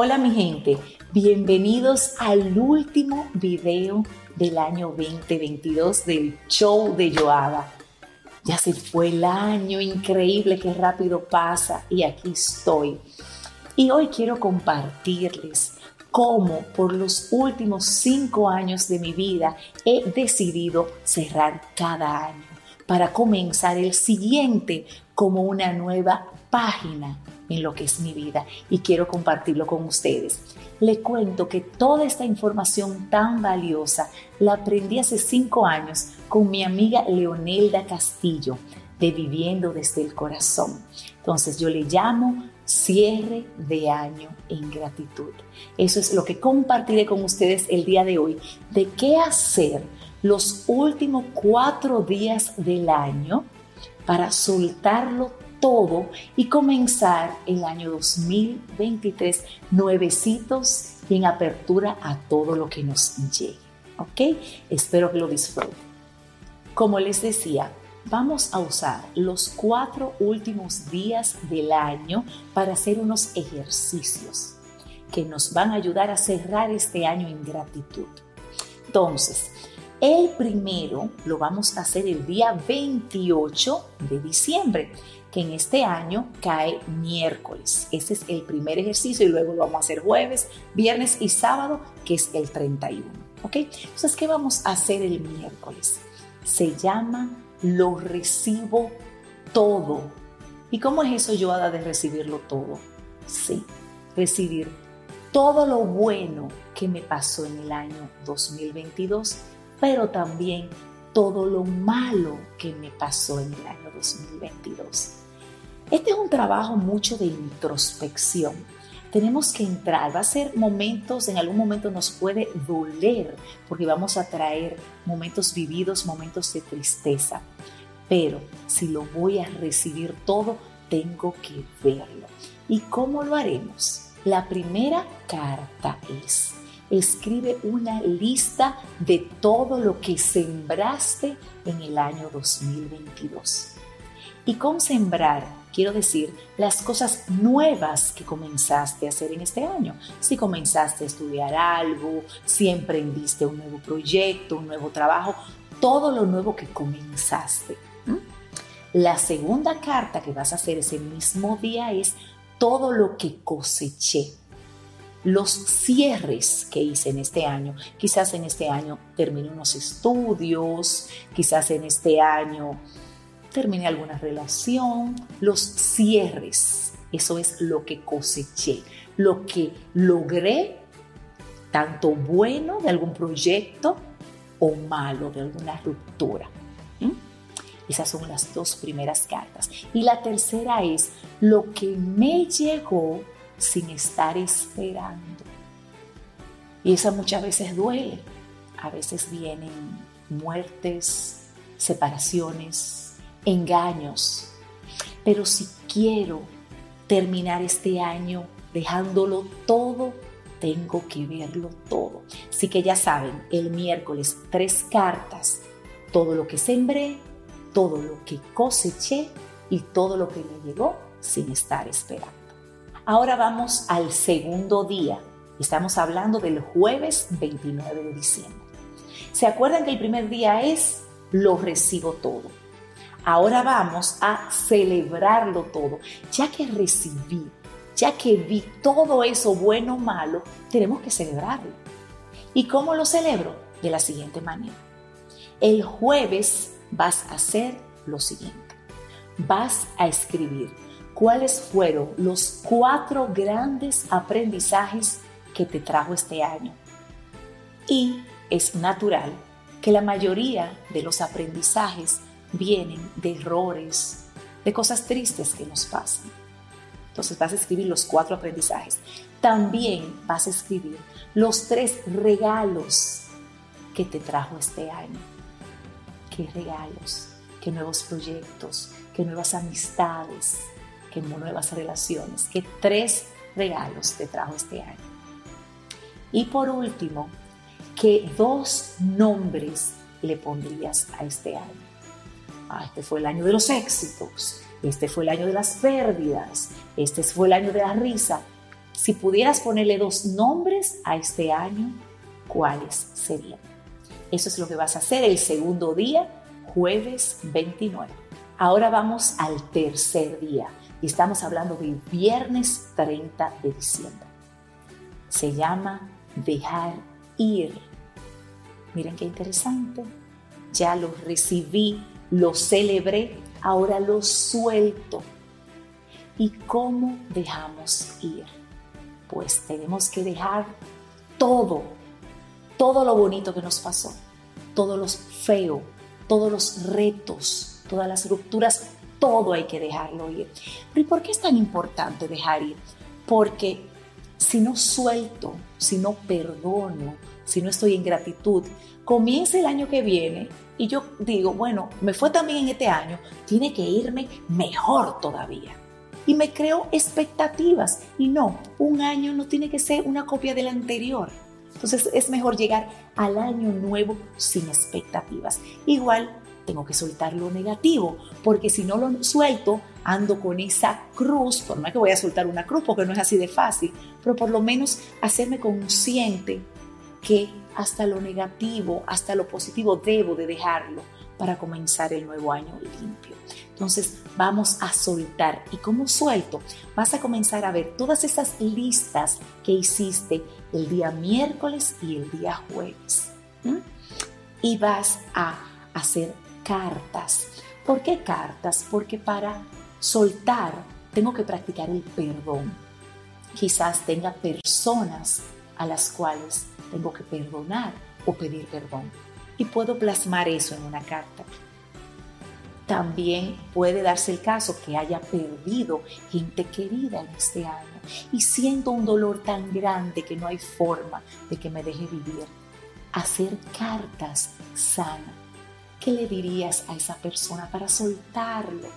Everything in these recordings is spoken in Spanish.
Hola mi gente, bienvenidos al último video del año 2022 del show de Joada. Ya se fue el año, increíble, qué rápido pasa y aquí estoy. Y hoy quiero compartirles cómo por los últimos cinco años de mi vida he decidido cerrar cada año para comenzar el siguiente como una nueva página en lo que es mi vida y quiero compartirlo con ustedes. Le cuento que toda esta información tan valiosa la aprendí hace cinco años con mi amiga Leonelda Castillo de Viviendo desde el Corazón. Entonces yo le llamo cierre de año en gratitud. Eso es lo que compartiré con ustedes el día de hoy, de qué hacer los últimos cuatro días del año para soltarlo todo y comenzar el año 2023 nuevecitos y en apertura a todo lo que nos llegue. ¿Ok? Espero que lo disfruten. Como les decía, vamos a usar los cuatro últimos días del año para hacer unos ejercicios que nos van a ayudar a cerrar este año en gratitud. Entonces, el primero lo vamos a hacer el día 28 de diciembre que en este año cae miércoles. Ese es el primer ejercicio y luego lo vamos a hacer jueves, viernes y sábado, que es el 31. ¿Ok? Entonces, ¿qué vamos a hacer el miércoles? Se llama lo recibo todo. ¿Y cómo es eso, yo de recibirlo todo? Sí, recibir todo lo bueno que me pasó en el año 2022, pero también todo lo malo que me pasó en el año 2022. Este es un trabajo mucho de introspección. Tenemos que entrar, va a ser momentos, en algún momento nos puede doler porque vamos a traer momentos vividos, momentos de tristeza. Pero si lo voy a recibir todo, tengo que verlo. ¿Y cómo lo haremos? La primera carta es, escribe una lista de todo lo que sembraste en el año 2022. Y con sembrar quiero decir las cosas nuevas que comenzaste a hacer en este año. Si comenzaste a estudiar algo, si emprendiste un nuevo proyecto, un nuevo trabajo, todo lo nuevo que comenzaste. La segunda carta que vas a hacer ese mismo día es todo lo que coseché los cierres que hice en este año. Quizás en este año terminé unos estudios, quizás en este año terminé alguna relación, los cierres. Eso es lo que coseché, lo que logré, tanto bueno de algún proyecto o malo de alguna ruptura. Esas son las dos primeras cartas. Y la tercera es lo que me llegó sin estar esperando. Y esa muchas veces duele. A veces vienen muertes, separaciones, engaños. Pero si quiero terminar este año dejándolo todo, tengo que verlo todo. Así que ya saben, el miércoles tres cartas, todo lo que sembré, todo lo que coseché y todo lo que me llegó sin estar esperando. Ahora vamos al segundo día. Estamos hablando del jueves 29 de diciembre. ¿Se acuerdan que el primer día es lo recibo todo? Ahora vamos a celebrarlo todo. Ya que recibí, ya que vi todo eso bueno o malo, tenemos que celebrarlo. ¿Y cómo lo celebro? De la siguiente manera. El jueves vas a hacer lo siguiente. Vas a escribir cuáles fueron los cuatro grandes aprendizajes que te trajo este año. Y es natural que la mayoría de los aprendizajes vienen de errores, de cosas tristes que nos pasan. Entonces vas a escribir los cuatro aprendizajes. También vas a escribir los tres regalos que te trajo este año. ¿Qué regalos? ¿Qué nuevos proyectos? ¿Qué nuevas amistades? ¿Qué nuevas relaciones? ¿Qué tres regalos te trajo este año? Y por último, ¿qué dos nombres le pondrías a este año? Ah, este fue el año de los éxitos, este fue el año de las pérdidas, este fue el año de la risa. Si pudieras ponerle dos nombres a este año, ¿cuáles serían? Eso es lo que vas a hacer el segundo día, jueves 29. Ahora vamos al tercer día y estamos hablando del viernes 30 de diciembre. Se llama dejar ir. Miren qué interesante. Ya lo recibí, lo celebré, ahora lo suelto. ¿Y cómo dejamos ir? Pues tenemos que dejar todo, todo lo bonito que nos pasó, todo lo feo, todos los retos, todas las rupturas, todo hay que dejarlo ir. ¿Pero y por qué es tan importante dejar ir? Porque si no suelto, si no perdono, si no estoy en gratitud, comienza el año que viene y yo digo, bueno, me fue también en este año, tiene que irme mejor todavía. Y me creo expectativas. Y no, un año no tiene que ser una copia del anterior. Entonces es mejor llegar al año nuevo sin expectativas. Igual tengo que soltar lo negativo, porque si no lo suelto, ando con esa cruz, por más que voy a soltar una cruz, porque no es así de fácil, pero por lo menos hacerme consciente que hasta lo negativo, hasta lo positivo debo de dejarlo para comenzar el nuevo año limpio. Entonces vamos a soltar. ¿Y cómo suelto? Vas a comenzar a ver todas esas listas que hiciste el día miércoles y el día jueves. Y vas a hacer cartas. ¿Por qué cartas? Porque para soltar tengo que practicar el perdón. Quizás tenga personas a las cuales tengo que perdonar o pedir perdón. Y puedo plasmar eso en una carta. También puede darse el caso que haya perdido gente querida en este año y siento un dolor tan grande que no hay forma de que me deje vivir. Hacer cartas sana ¿Qué le dirías a esa persona para soltarlo?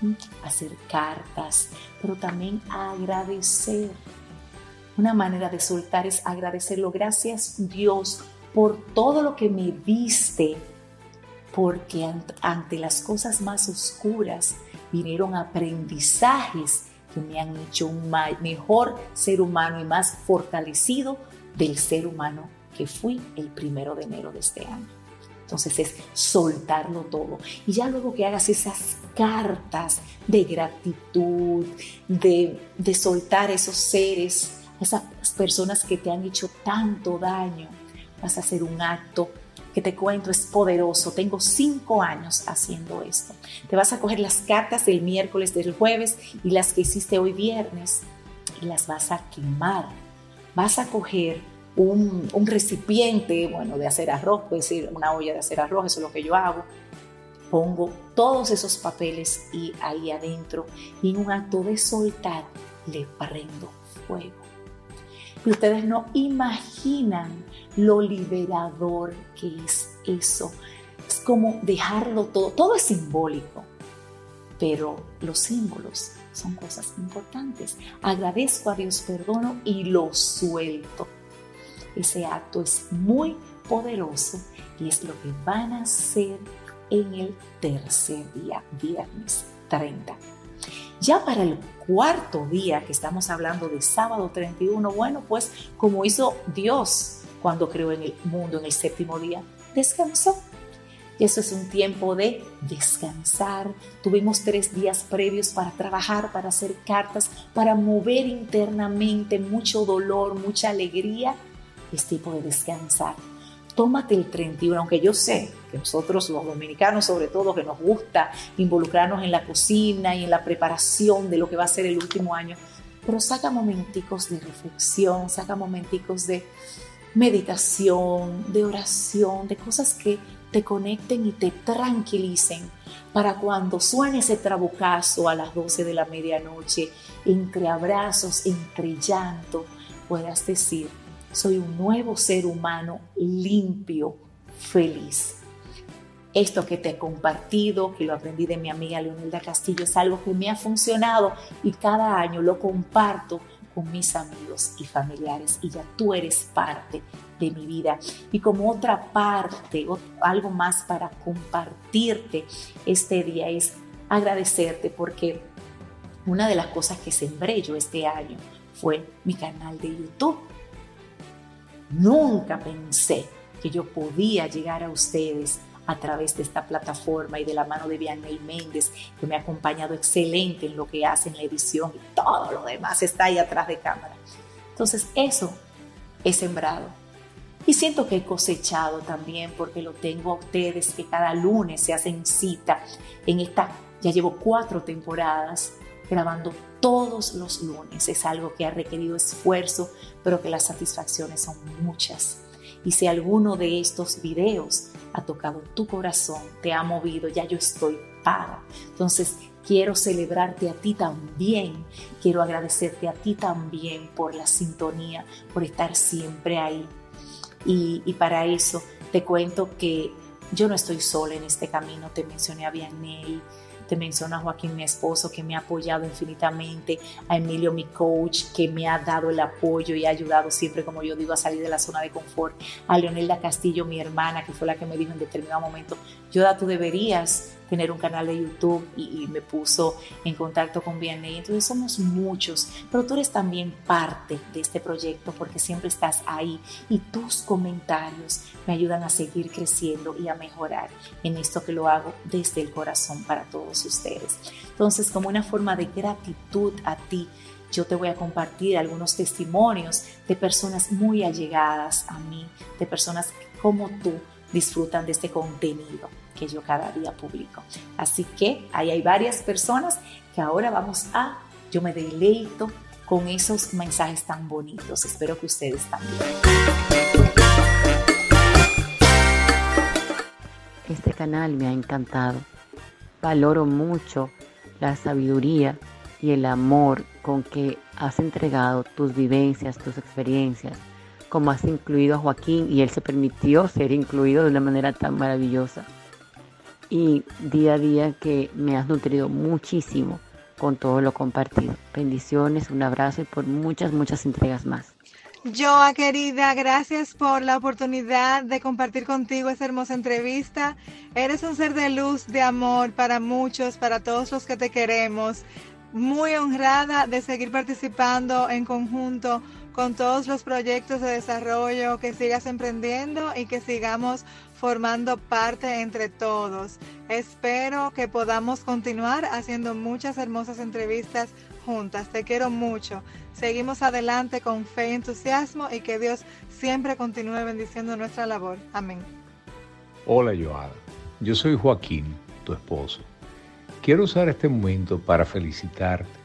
¿Mm? Hacer cartas, pero también agradecer. Una manera de soltar es agradecerlo. Gracias Dios por todo lo que me diste, porque ante las cosas más oscuras vinieron aprendizajes que me han hecho un mejor ser humano y más fortalecido del ser humano que fui el primero de enero de este año. Entonces es soltarlo todo. Y ya luego que hagas esas cartas de gratitud, de, de soltar esos seres, esas personas que te han hecho tanto daño, vas a hacer un acto que te cuento es poderoso. Tengo cinco años haciendo esto. Te vas a coger las cartas del miércoles, del jueves y las que hiciste hoy viernes y las vas a quemar. Vas a coger un, recipiente, bueno, de hacer arroz, puede ser una olla de hacer arroz, eso es lo que yo hago. Pongo todos esos papeles y ahí adentro y en un acto de soltar le prendo fuego. Ustedes no imaginan lo liberador que es eso. Es como dejarlo todo, todo es simbólico, pero los símbolos son cosas importantes. Agradezco a Dios, perdono y lo suelto. Ese acto es muy poderoso y es lo que van a hacer en el tercer día, viernes 30. Ya para el cuarto día, que estamos hablando de sábado 31, bueno, pues como hizo Dios cuando creó en el mundo en el séptimo día, descansó. Y eso es un tiempo de descansar. Tuvimos tres días previos para trabajar, para hacer cartas, para mover internamente mucho dolor, mucha alegría es tiempo de descansar. Tómate el 31, aunque yo sé que nosotros los dominicanos sobre todo que nos gusta involucrarnos en la cocina y en la preparación de lo que va a ser el último año, pero saca momenticos de reflexión, saca momenticos de meditación, de oración, de cosas que te conecten y te tranquilicen para cuando suene ese trabucazo a las 12 de la medianoche, entre abrazos, entre llanto, puedas decir, soy un nuevo ser humano limpio, feliz. Esto que te he compartido, que lo aprendí de mi amiga Leonelda Castillo, es algo que me ha funcionado y cada año lo comparto con mis amigos y familiares y ya tú eres parte de mi vida. Y como otra parte, algo más para compartirte este día es agradecerte porque una de las cosas que sembré yo este año fue mi canal de YouTube. Nunca pensé que yo podía llegar a ustedes a través de esta plataforma y de la mano de Vianney Méndez, que me ha acompañado excelente en lo que hace en la edición y todo lo demás está ahí atrás de cámara. Entonces eso he sembrado. Y siento que he cosechado también porque lo tengo a ustedes que cada lunes se hacen cita en esta, ya llevo cuatro temporadas grabando todos los lunes. Es algo que ha requerido esfuerzo, pero que las satisfacciones son muchas. Y si alguno de estos videos ha tocado tu corazón, te ha movido, ya yo estoy para. Entonces, quiero celebrarte a ti también, quiero agradecerte a ti también por la sintonía, por estar siempre ahí. Y, para eso te cuento que yo no estoy sola en este camino, te mencioné a Vianney, te menciono a Joaquín, mi esposo, que me ha apoyado infinitamente, a Emilio, mi coach, que me ha dado el apoyo y ha ayudado siempre, como yo digo, a salir de la zona de confort, a Leonelda Castillo, mi hermana, que fue la que me dijo en determinado momento, Yoda, tú deberías tener un canal de YouTube y, me puso en contacto con Vianney. Entonces somos muchos, pero tú eres también parte de este proyecto porque siempre estás ahí y tus comentarios me ayudan a seguir creciendo y a mejorar en esto que lo hago desde el corazón para todos ustedes. Entonces, como una forma de gratitud a ti, yo te voy a compartir algunos testimonios de personas muy allegadas a mí, de personas como tú disfrutan de este contenido que yo cada día publico. Así que ahí hay varias personas que ahora vamos a, yo me deleito con esos mensajes tan bonitos. Espero que ustedes también. Este canal me ha encantado. Valoro mucho la sabiduría y el amor con que has entregado tus vivencias, tus experiencias, como has incluido a Joaquín y él se permitió ser incluido de una manera tan maravillosa y día a día que me has nutrido muchísimo con todo lo compartido. Bendiciones, un abrazo y por muchas, muchas entregas más. Joa querida, gracias por la oportunidad de compartir contigo esta hermosa entrevista. Eres un ser de luz, de amor para muchos, para todos los que te queremos. Muy honrada de seguir participando en conjunto con todos los proyectos de desarrollo que sigas emprendiendo y que sigamos formando parte entre todos. Espero que podamos continuar haciendo muchas hermosas entrevistas juntas. Te quiero mucho. Seguimos adelante con fe y entusiasmo y que Dios siempre continúe bendiciendo nuestra labor. Amén. Hola Joada, yo soy Joaquín, tu esposo. Quiero usar este momento para felicitarte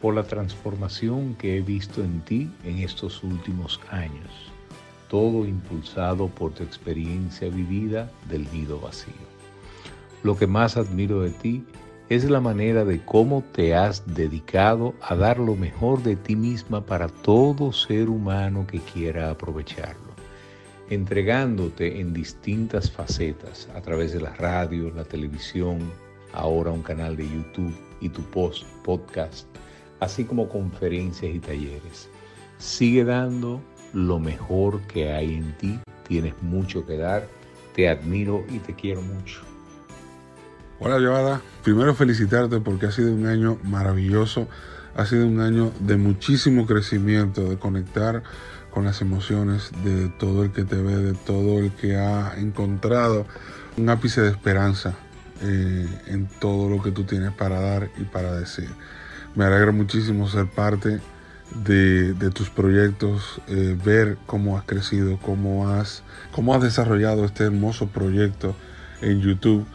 por la transformación que he visto en ti en estos últimos años todo impulsado por tu experiencia vivida del nido vacío. Lo que más admiro de ti es la manera de cómo te has dedicado a dar lo mejor de ti misma para todo ser humano que quiera aprovecharlo, entregándote en distintas facetas a través de la radio, la televisión, ahora un canal de YouTube y tu post podcast, así como conferencias y talleres. Sigue dando lo mejor que hay en ti. Tienes mucho que dar. Te admiro y te quiero mucho. Hola, Joada. Primero felicitarte porque ha sido un año maravilloso. Ha sido un año de muchísimo crecimiento, de conectar con las emociones de todo el que te ve, de todo el que ha encontrado un ápice de esperanza eh, en todo lo que tú tienes para dar y para decir. Me alegra muchísimo ser parte de, tus proyectos, eh, ver cómo has crecido, cómo has, cómo has desarrollado este hermoso proyecto en YouTube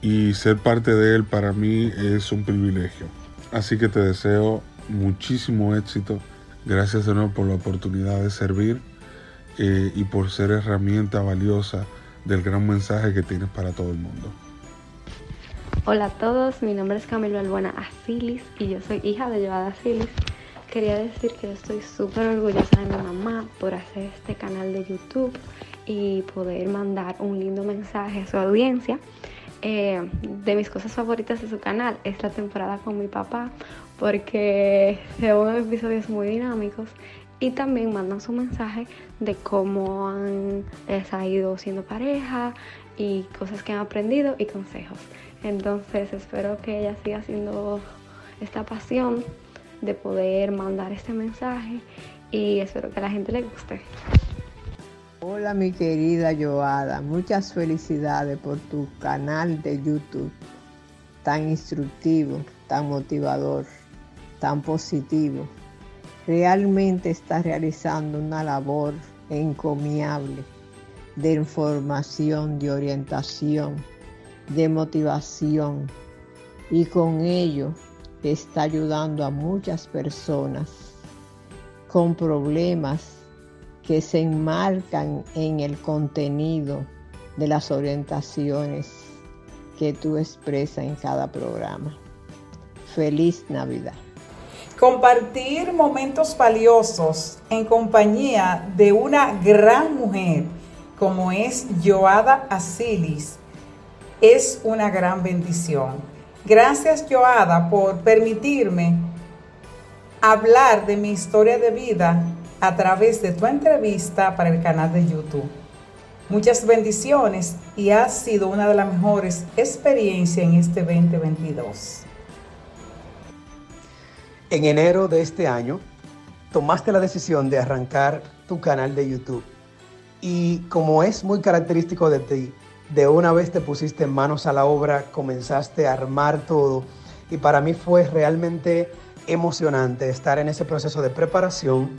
y ser parte de él para mí es un privilegio. Así que te deseo muchísimo éxito. Gracias de nuevo por la oportunidad de servir eh, y por ser herramienta valiosa del gran mensaje que tienes para todo el mundo. Hola a todos, mi nombre es Camilo Albuena Asilis y yo soy hija de Joada Asilis. Quería decir que estoy súper orgullosa de mi mamá por hacer este canal de YouTube y poder mandar un lindo mensaje a su audiencia. Eh, de mis cosas favoritas de su canal es la temporada con mi papá porque se unos episodios muy dinámicos y también mandan su mensaje de cómo han, les ha ido siendo pareja y cosas que han aprendido y consejos. Entonces espero que ella siga haciendo esta pasión de poder mandar este mensaje y espero que a la gente le guste. Hola mi querida Joada, muchas felicidades por tu canal de YouTube tan instructivo, tan motivador, tan positivo. Realmente estás realizando una labor encomiable de información, de orientación, de motivación y con ello está ayudando a muchas personas con problemas que se enmarcan en el contenido de las orientaciones que tú expresas en cada programa. Feliz Navidad. Compartir momentos valiosos en compañía de una gran mujer como es Joada Asilis es una gran bendición. Gracias Joada por permitirme hablar de mi historia de vida a través de tu entrevista para el canal de YouTube. Muchas bendiciones y ha sido una de las mejores experiencias en este 2022. En enero de este año tomaste la decisión de arrancar tu canal de YouTube y como es muy característico de ti, de una vez te pusiste manos a la obra, comenzaste a armar todo. Y para mí fue realmente emocionante estar en ese proceso de preparación,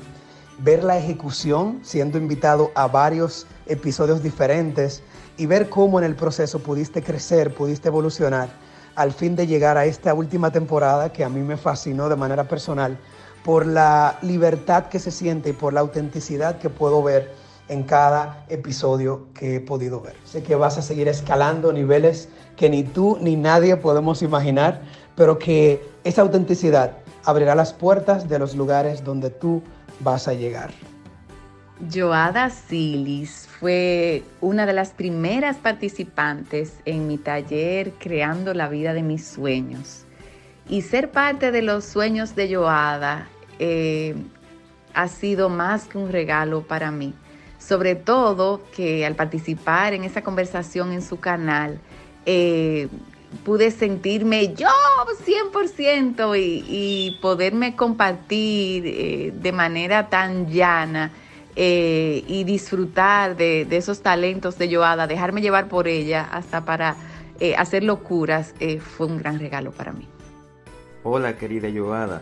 ver la ejecución, siendo invitado a varios episodios diferentes y ver cómo en el proceso pudiste crecer, pudiste evolucionar al fin de llegar a esta última temporada que a mí me fascinó de manera personal por la libertad que se siente y por la autenticidad que puedo ver en cada episodio que he podido ver. Sé que vas a seguir escalando niveles que ni tú ni nadie podemos imaginar, pero que esa autenticidad abrirá las puertas de los lugares donde tú vas a llegar. Joada Silis fue una de las primeras participantes en mi taller Creando la vida de mis sueños. Y ser parte de los sueños de Joada eh, ha sido más que un regalo para mí sobre todo que al participar en esa conversación en su canal, eh, pude sentirme yo 100% y, y poderme compartir eh, de manera tan llana eh, y disfrutar de, esos talentos de Joada, dejarme llevar por ella hasta para hacer locuras, fue un gran regalo para mí. Hola querida Joada,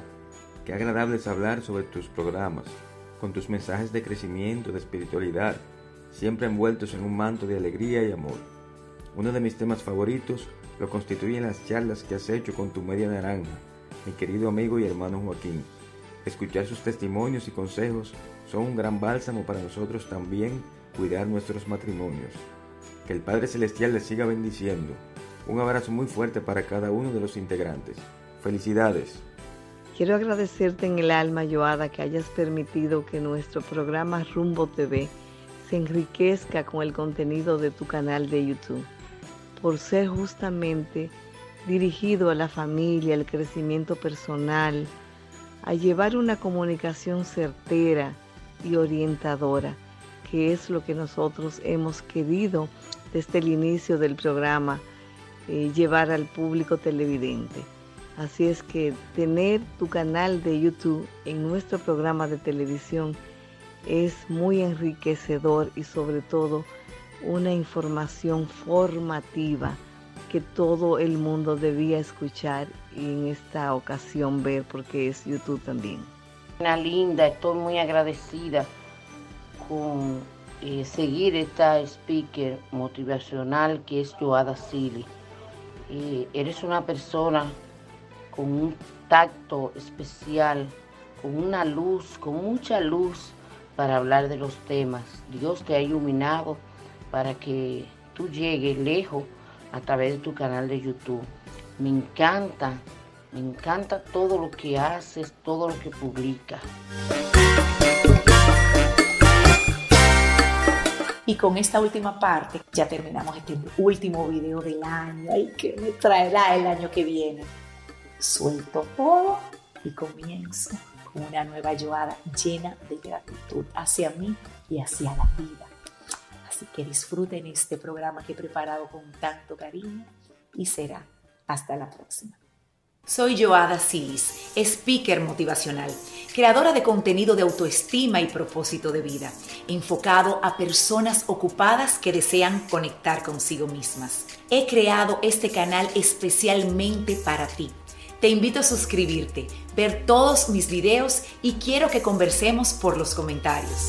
qué agradable es hablar sobre tus programas con tus mensajes de crecimiento, de espiritualidad, siempre envueltos en un manto de alegría y amor. Uno de mis temas favoritos lo constituyen las charlas que has hecho con tu media naranja, mi querido amigo y hermano Joaquín. Escuchar sus testimonios y consejos son un gran bálsamo para nosotros también cuidar nuestros matrimonios. Que el Padre Celestial les siga bendiciendo. Un abrazo muy fuerte para cada uno de los integrantes. Felicidades. Quiero agradecerte en el alma, Joada, que hayas permitido que nuestro programa Rumbo TV se enriquezca con el contenido de tu canal de YouTube, por ser justamente dirigido a la familia, al crecimiento personal, a llevar una comunicación certera y orientadora, que es lo que nosotros hemos querido desde el inicio del programa, eh, llevar al público televidente. Así es que tener tu canal de YouTube en nuestro programa de televisión es muy enriquecedor y sobre todo una información formativa que todo el mundo debía escuchar y en esta ocasión ver porque es YouTube también. Una linda, estoy muy agradecida con eh, seguir esta speaker motivacional que es Joada Silly. Eh, eres una persona con un tacto especial, con una luz, con mucha luz para hablar de los temas. Dios te ha iluminado para que tú llegues lejos a través de tu canal de YouTube. Me encanta, me encanta todo lo que haces, todo lo que publicas. Y con esta última parte ya terminamos este último video del año. Ay, que me traerá el año que viene? Suelto todo y comienzo con una nueva yoada llena de gratitud hacia mí y hacia la vida. Así que disfruten este programa que he preparado con tanto cariño y será hasta la próxima. Soy Joada Silis, speaker motivacional, creadora de contenido de autoestima y propósito de vida, enfocado a personas ocupadas que desean conectar consigo mismas. He creado este canal especialmente para ti. Te invito a suscribirte, ver todos mis videos y quiero que conversemos por los comentarios.